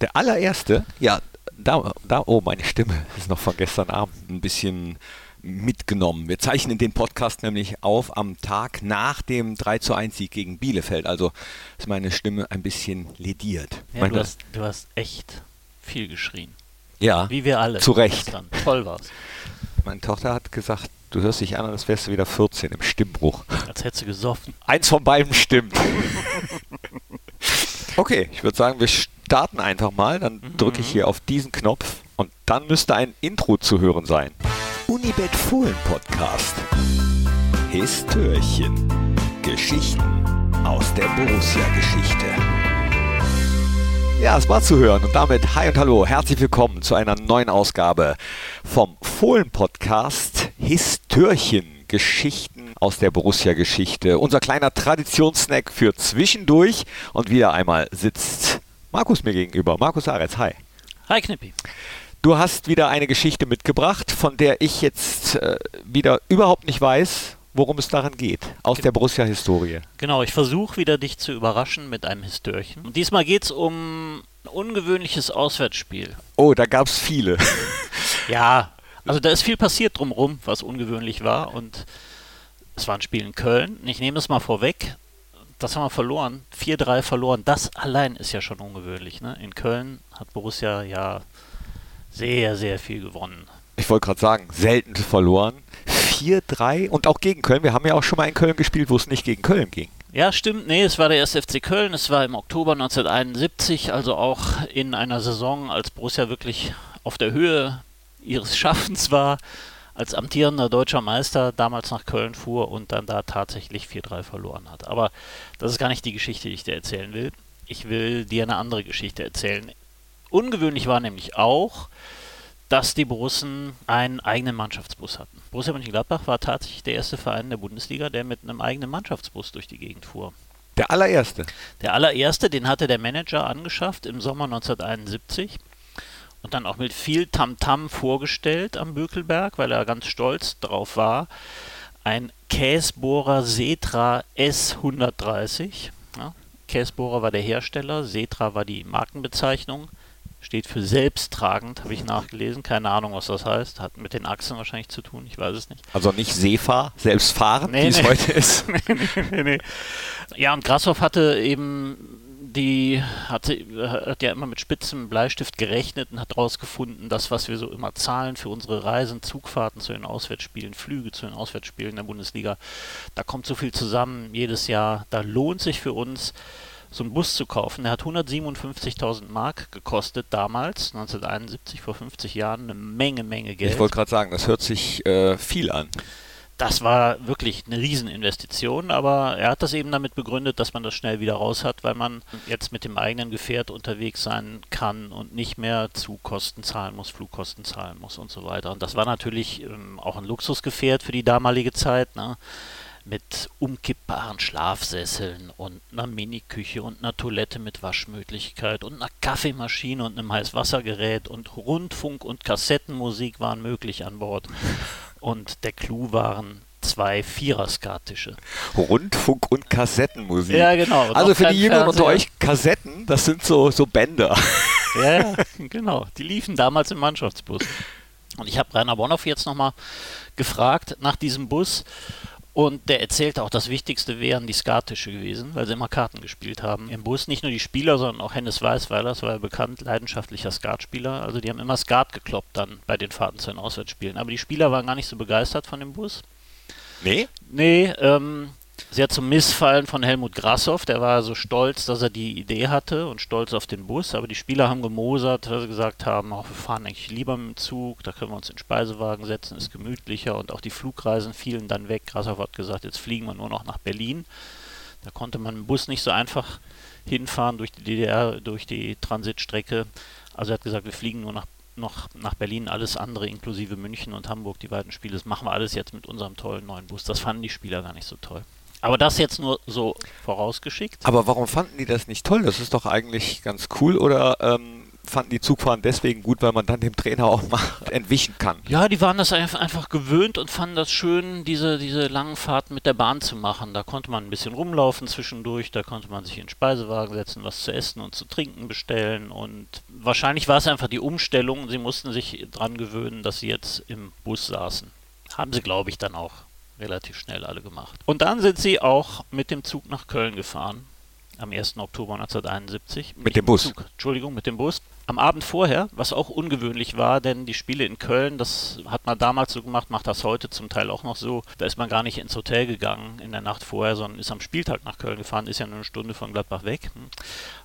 Der allererste, ja, da, da, oh, meine Stimme ist noch von gestern Abend ein bisschen mitgenommen. Wir zeichnen den Podcast nämlich auf am Tag nach dem 3 zu 1 Sieg gegen Bielefeld. Also ist meine Stimme ein bisschen lediert. Ja, du, hast, du hast echt viel geschrien. Ja. Wie wir alle. Zu Recht. Gestern. Toll war's. Meine Tochter hat gesagt, du hörst dich an, als wärst du wieder 14 im Stimmbruch. Als hättest du gesoffen. Eins von beiden stimmt. okay, ich würde sagen, wir starten einfach mal. Dann mhm. drücke ich hier auf diesen Knopf und dann müsste ein Intro zu hören sein. Unibet Fohlen Podcast. Histörchen. Geschichten aus der Borussia-Geschichte. Ja, es war zu hören und damit hi und hallo, herzlich willkommen zu einer neuen Ausgabe vom Fohlen-Podcast Histörchen, Geschichten aus der Borussia-Geschichte. Unser kleiner Traditionssnack für zwischendurch und wieder einmal sitzt Markus mir gegenüber. Markus Aretz, hi. Hi Knippi. Du hast wieder eine Geschichte mitgebracht, von der ich jetzt äh, wieder überhaupt nicht weiß, worum es daran geht, aus Ge der Borussia-Historie. Genau, ich versuche wieder dich zu überraschen mit einem Histörchen. Und diesmal geht es um ein ungewöhnliches Auswärtsspiel. Oh, da gab es viele. ja, also da ist viel passiert drumherum, was ungewöhnlich war. Und es war ein Spiel in Köln. Ich nehme es mal vorweg. Das haben wir verloren. 4-3 verloren. Das allein ist ja schon ungewöhnlich. Ne? In Köln hat Borussia ja sehr, sehr viel gewonnen. Ich wollte gerade sagen, selten verloren. 4-3 und auch gegen Köln. Wir haben ja auch schon mal in Köln gespielt, wo es nicht gegen Köln ging. Ja, stimmt. Nee, es war der erste FC Köln. Es war im Oktober 1971, also auch in einer Saison, als Borussia wirklich auf der Höhe ihres Schaffens war, als amtierender deutscher Meister damals nach Köln fuhr und dann da tatsächlich 4-3 verloren hat. Aber das ist gar nicht die Geschichte, die ich dir erzählen will. Ich will dir eine andere Geschichte erzählen. Ungewöhnlich war nämlich auch, dass die Borussen einen eigenen Mannschaftsbus hatten. Borussia Mönchengladbach war tatsächlich der erste Verein der Bundesliga, der mit einem eigenen Mannschaftsbus durch die Gegend fuhr. Der allererste? Der allererste, den hatte der Manager angeschafft im Sommer 1971 und dann auch mit viel Tamtam -Tam vorgestellt am Bökelberg, weil er ganz stolz drauf war. Ein Käsbohrer Setra S130. Ja, Käsbohrer war der Hersteller, Setra war die Markenbezeichnung steht für selbsttragend, habe ich nachgelesen. Keine Ahnung, was das heißt. Hat mit den Achsen wahrscheinlich zu tun, ich weiß es nicht. Also nicht Seefahr, selbstfahrend, nee, wie es heute ist. nee, nee, nee, Ja, und Grashoff hatte eben die hatte, hat ja immer mit spitzem Bleistift gerechnet und hat herausgefunden, das, was wir so immer zahlen für unsere Reisen, Zugfahrten zu den Auswärtsspielen, Flüge zu den Auswärtsspielen der Bundesliga, da kommt so viel zusammen jedes Jahr, da lohnt sich für uns so einen Bus zu kaufen. Der hat 157.000 Mark gekostet damals, 1971, vor 50 Jahren, eine Menge, Menge Geld. Ich wollte gerade sagen, das hört sich äh, viel an. Das war wirklich eine Rieseninvestition, aber er hat das eben damit begründet, dass man das schnell wieder raus hat, weil man jetzt mit dem eigenen Gefährt unterwegs sein kann und nicht mehr Zugkosten zahlen muss, Flugkosten zahlen muss und so weiter. Und das war natürlich ähm, auch ein Luxusgefährt für die damalige Zeit. Ne? mit umkippbaren Schlafsesseln und einer Miniküche und einer Toilette mit Waschmöglichkeit und einer Kaffeemaschine und einem Heißwassergerät und Rundfunk und Kassettenmusik waren möglich an Bord. Und der Clou waren zwei Vierer-Skattische. Rundfunk und Kassettenmusik. Ja, genau. Also für die Jüngeren unter euch, Kassetten, das sind so, so Bänder. Ja, ja, genau. Die liefen damals im Mannschaftsbus. Und ich habe Rainer Bonhoff jetzt nochmal gefragt nach diesem Bus und der erzählte auch, das Wichtigste wären die Skatische gewesen, weil sie immer Karten gespielt haben. Im Bus nicht nur die Spieler, sondern auch Hennes Weißweiler, das war ja bekannt, leidenschaftlicher Skatspieler. Also die haben immer Skat gekloppt dann bei den Fahrten zu den Auswärtsspielen. Aber die Spieler waren gar nicht so begeistert von dem Bus. Nee? Nee, ähm, sehr zum Missfallen von Helmut Grassoff. Der war so stolz, dass er die Idee hatte und stolz auf den Bus. Aber die Spieler haben gemosert, weil sie gesagt haben, auch wir fahren eigentlich lieber mit dem Zug, da können wir uns in den Speisewagen setzen, ist gemütlicher. Und auch die Flugreisen fielen dann weg. Grassoff hat gesagt, jetzt fliegen wir nur noch nach Berlin. Da konnte man dem Bus nicht so einfach hinfahren durch die DDR, durch die Transitstrecke. Also er hat gesagt, wir fliegen nur nach noch nach Berlin, alles andere inklusive München und Hamburg, die beiden Spiele, das machen wir alles jetzt mit unserem tollen neuen Bus. Das fanden die Spieler gar nicht so toll. Aber das jetzt nur so vorausgeschickt. Aber warum fanden die das nicht toll? Das ist doch eigentlich ganz cool. Oder ähm, fanden die Zugfahren deswegen gut, weil man dann dem Trainer auch mal entwischen kann. Ja, die waren das einfach gewöhnt und fanden das schön, diese, diese langen Fahrten mit der Bahn zu machen. Da konnte man ein bisschen rumlaufen zwischendurch, da konnte man sich in den Speisewagen setzen, was zu essen und zu trinken bestellen. Und wahrscheinlich war es einfach die Umstellung. Sie mussten sich dran gewöhnen, dass sie jetzt im Bus saßen. Haben sie, glaube ich, dann auch relativ schnell alle gemacht. Und dann sind sie auch mit dem Zug nach Köln gefahren am 1. Oktober 1971. Mit dem Bus? Zug, Entschuldigung, mit dem Bus. Am Abend vorher, was auch ungewöhnlich war, denn die Spiele in Köln, das hat man damals so gemacht, macht das heute zum Teil auch noch so. Da ist man gar nicht ins Hotel gegangen in der Nacht vorher, sondern ist am Spieltag nach Köln gefahren, ist ja nur eine Stunde von Gladbach weg.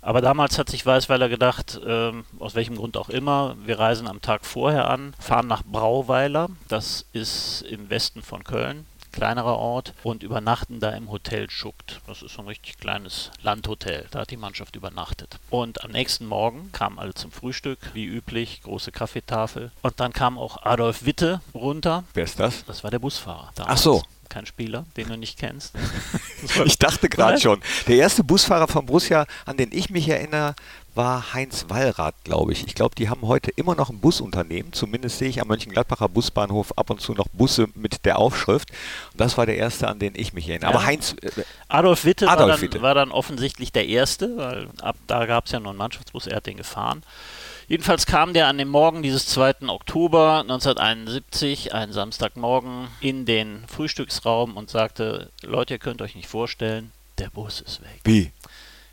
Aber damals hat sich Weißweiler gedacht, ähm, aus welchem Grund auch immer, wir reisen am Tag vorher an, fahren nach Brauweiler, das ist im Westen von Köln, kleinerer Ort und übernachten da im Hotel Schuckt. Das ist so ein richtig kleines Landhotel. Da hat die Mannschaft übernachtet. Und am nächsten Morgen kamen alle zum Frühstück, wie üblich, große Kaffeetafel. Und dann kam auch Adolf Witte runter. Wer ist das? Das war der Busfahrer. Damals. Ach so. Kein Spieler, den du nicht kennst. ich dachte gerade schon. Der erste Busfahrer von Borussia, an den ich mich erinnere, war Heinz Wallrath, glaube ich. Ich glaube, die haben heute immer noch ein Busunternehmen. Zumindest sehe ich am Mönchengladbacher Busbahnhof ab und zu noch Busse mit der Aufschrift. Und das war der erste, an den ich mich erinnere. Ja. Aber Heinz. Äh, Adolf Witte, Adolf war, dann, Witte. war dann offensichtlich der erste, weil ab da gab es ja nur einen Mannschaftsbus, er hat den gefahren. Jedenfalls kam der an dem Morgen dieses 2. Oktober 1971, ein Samstagmorgen, in den Frühstücksraum und sagte: Leute, ihr könnt euch nicht vorstellen, der Bus ist weg. Wie?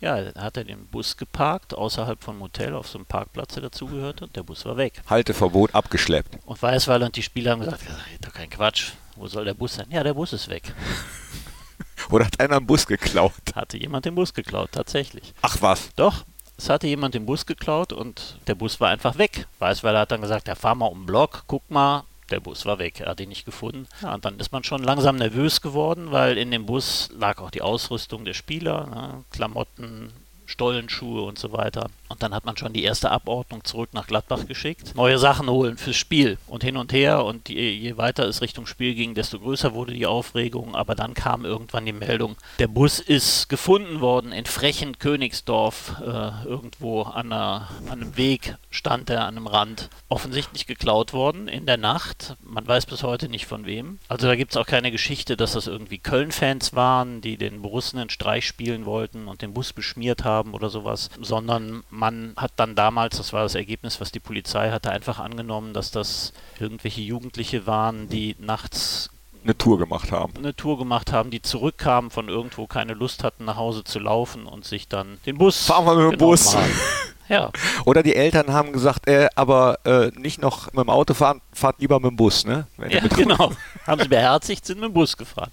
Ja, da hat er den Bus geparkt, außerhalb vom Hotel, auf so einem Parkplatz, der dazugehörte, und der Bus war weg. Halteverbot abgeschleppt. Und Weißweiler und die Spieler haben gesagt, doch kein Quatsch, wo soll der Bus sein? Ja, der Bus ist weg. Oder hat einer einen Bus geklaut? Hatte jemand den Bus geklaut, tatsächlich. Ach was? Doch, es hatte jemand den Bus geklaut und der Bus war einfach weg. Weißweiler hat dann gesagt, ja, fahr mal um den Block, guck mal, der Bus war weg, er hat ihn nicht gefunden. Ja, und dann ist man schon langsam nervös geworden, weil in dem Bus lag auch die Ausrüstung der Spieler, ne, Klamotten, Stollenschuhe und so weiter. Und dann hat man schon die erste Abordnung zurück nach Gladbach geschickt. Neue Sachen holen fürs Spiel und hin und her. Und je, je weiter es Richtung Spiel ging, desto größer wurde die Aufregung. Aber dann kam irgendwann die Meldung, der Bus ist gefunden worden in Frechen, Königsdorf. Äh, irgendwo an, einer, an einem Weg stand er, an einem Rand. Offensichtlich geklaut worden in der Nacht. Man weiß bis heute nicht von wem. Also da gibt es auch keine Geschichte, dass das irgendwie Köln-Fans waren, die den Borussen einen Streich spielen wollten und den Bus beschmiert haben oder sowas. Sondern man hat dann damals, das war das Ergebnis, was die Polizei hatte, einfach angenommen, dass das irgendwelche Jugendliche waren, die nachts eine Tour gemacht haben. Eine Tour gemacht haben, die zurückkamen von irgendwo, keine Lust hatten, nach Hause zu laufen und sich dann den Bus. Fahren wir mit dem Bus. ja. Oder die Eltern haben gesagt, äh, aber äh, nicht noch mit dem Auto fahren, fahrt lieber mit dem Bus, ne? ja, genau. haben sie beherzigt, sind mit dem Bus gefahren.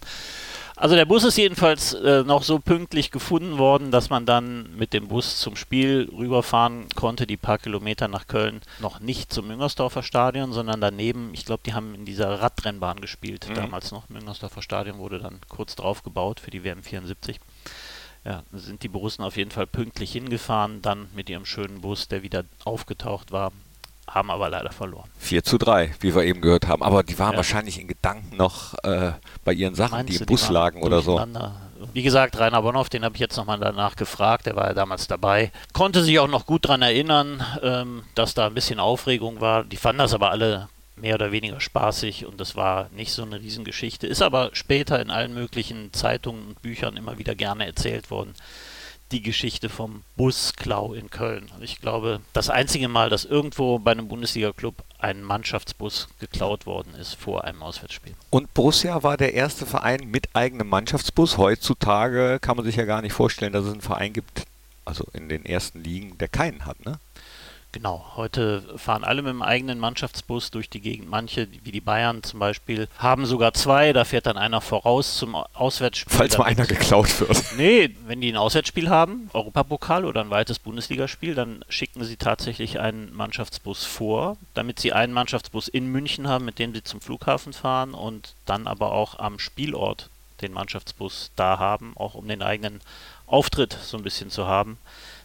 Also der Bus ist jedenfalls äh, noch so pünktlich gefunden worden, dass man dann mit dem Bus zum Spiel rüberfahren konnte, die paar Kilometer nach Köln, noch nicht zum Müngersdorfer Stadion, sondern daneben, ich glaube, die haben in dieser Radrennbahn gespielt, mhm. damals noch. Müngersdorfer Stadion wurde dann kurz drauf gebaut für die WM 74. Ja, sind die Borussen auf jeden Fall pünktlich hingefahren, dann mit ihrem schönen Bus, der wieder aufgetaucht war, haben aber leider verloren. 4 zu 3, wie wir eben gehört haben. Aber die waren ja. wahrscheinlich in Gedanken noch äh, bei ihren Sachen, Meinst die im Bus die lagen oder so. Wie gesagt, Rainer Bonhoff, den habe ich jetzt nochmal danach gefragt, der war ja damals dabei. Konnte sich auch noch gut daran erinnern, ähm, dass da ein bisschen Aufregung war. Die fanden das aber alle mehr oder weniger spaßig und das war nicht so eine Riesengeschichte. Ist aber später in allen möglichen Zeitungen und Büchern immer wieder gerne erzählt worden die Geschichte vom Busklau in Köln. Ich glaube, das einzige Mal, dass irgendwo bei einem Bundesliga-Club ein Mannschaftsbus geklaut worden ist vor einem Auswärtsspiel. Und Borussia war der erste Verein mit eigenem Mannschaftsbus. Heutzutage kann man sich ja gar nicht vorstellen, dass es einen Verein gibt, also in den ersten Ligen, der keinen hat, ne? Genau, heute fahren alle mit dem eigenen Mannschaftsbus durch die Gegend. Manche, wie die Bayern zum Beispiel, haben sogar zwei. Da fährt dann einer voraus zum Auswärtsspiel. Falls mal einer geklaut wird. Nee, wenn die ein Auswärtsspiel haben, Europapokal oder ein weites Bundesligaspiel, dann schicken sie tatsächlich einen Mannschaftsbus vor, damit sie einen Mannschaftsbus in München haben, mit dem sie zum Flughafen fahren und dann aber auch am Spielort den Mannschaftsbus da haben, auch um den eigenen Auftritt so ein bisschen zu haben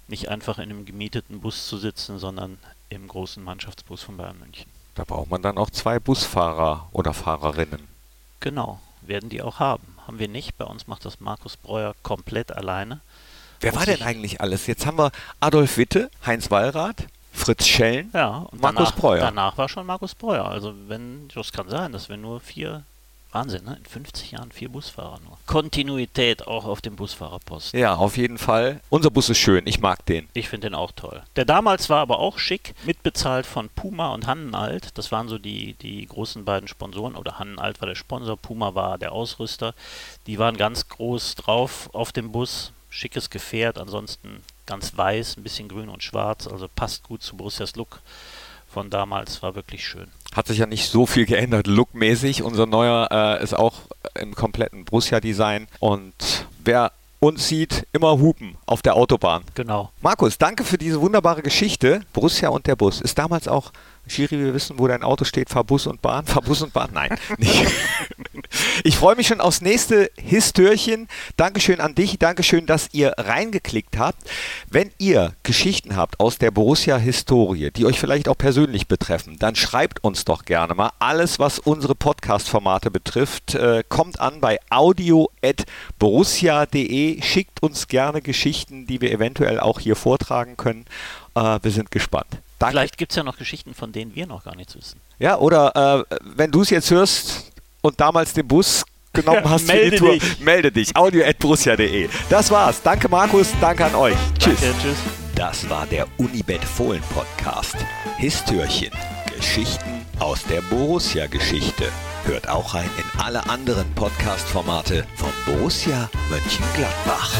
nicht einfach in einem gemieteten Bus zu sitzen, sondern im großen Mannschaftsbus von Bayern München. Da braucht man dann auch zwei Busfahrer oder Fahrerinnen. Genau, werden die auch haben. Haben wir nicht. Bei uns macht das Markus Breuer komplett alleine. Wer war denn eigentlich alles? Jetzt haben wir Adolf Witte, Heinz Wallrath, Fritz Schellen, Ja, Markus danach, Breuer. Danach war schon Markus Breuer. Also wenn, das kann sein, dass wir nur vier, Wahnsinn, ne? In 50 Jahren vier Busfahrer nur. Kontinuität auch auf dem Busfahrerposten. Ja, auf jeden Fall. Unser Bus ist schön, ich mag den. Ich finde den auch toll. Der damals war aber auch schick, mitbezahlt von Puma und Hannenalt. Das waren so die, die großen beiden Sponsoren. Oder Hannenalt war der Sponsor, Puma war der Ausrüster. Die waren ganz groß drauf auf dem Bus. Schickes Gefährt, ansonsten ganz weiß, ein bisschen grün und schwarz. Also passt gut zu Borussias Look von damals. War wirklich schön. Hat sich ja nicht so viel geändert, lookmäßig. Unser neuer äh, ist auch im kompletten Borussia-Design. Und wer uns sieht, immer hupen auf der Autobahn. Genau. Markus, danke für diese wunderbare Geschichte. Borussia und der Bus. Ist damals auch, Schiri, wir wissen, wo dein Auto steht, fahr Bus und Bahn, fahr Bus und Bahn? Nein, nicht. Ich freue mich schon aufs nächste Histörchen. Dankeschön an dich, Dankeschön, dass ihr reingeklickt habt. Wenn ihr Geschichten habt aus der Borussia-Historie, die euch vielleicht auch persönlich betreffen, dann schreibt uns doch gerne mal. Alles, was unsere Podcast-Formate betrifft, äh, kommt an bei audio.borussia.de. Schickt uns gerne Geschichten, die wir eventuell auch hier vortragen können. Äh, wir sind gespannt. Danke. Vielleicht gibt es ja noch Geschichten, von denen wir noch gar nichts wissen. Ja, oder äh, wenn du es jetzt hörst und damals den Bus genommen hast für die melde Tour, dich. melde dich. audio.borussia.de. Das war's. Danke Markus, danke an euch. Tschüss. Danke, tschüss. Das war der Unibet Fohlen Podcast. Histörchen. Geschichten aus der Borussia-Geschichte. Hört auch rein in alle anderen Podcast-Formate von Borussia Mönchengladbach.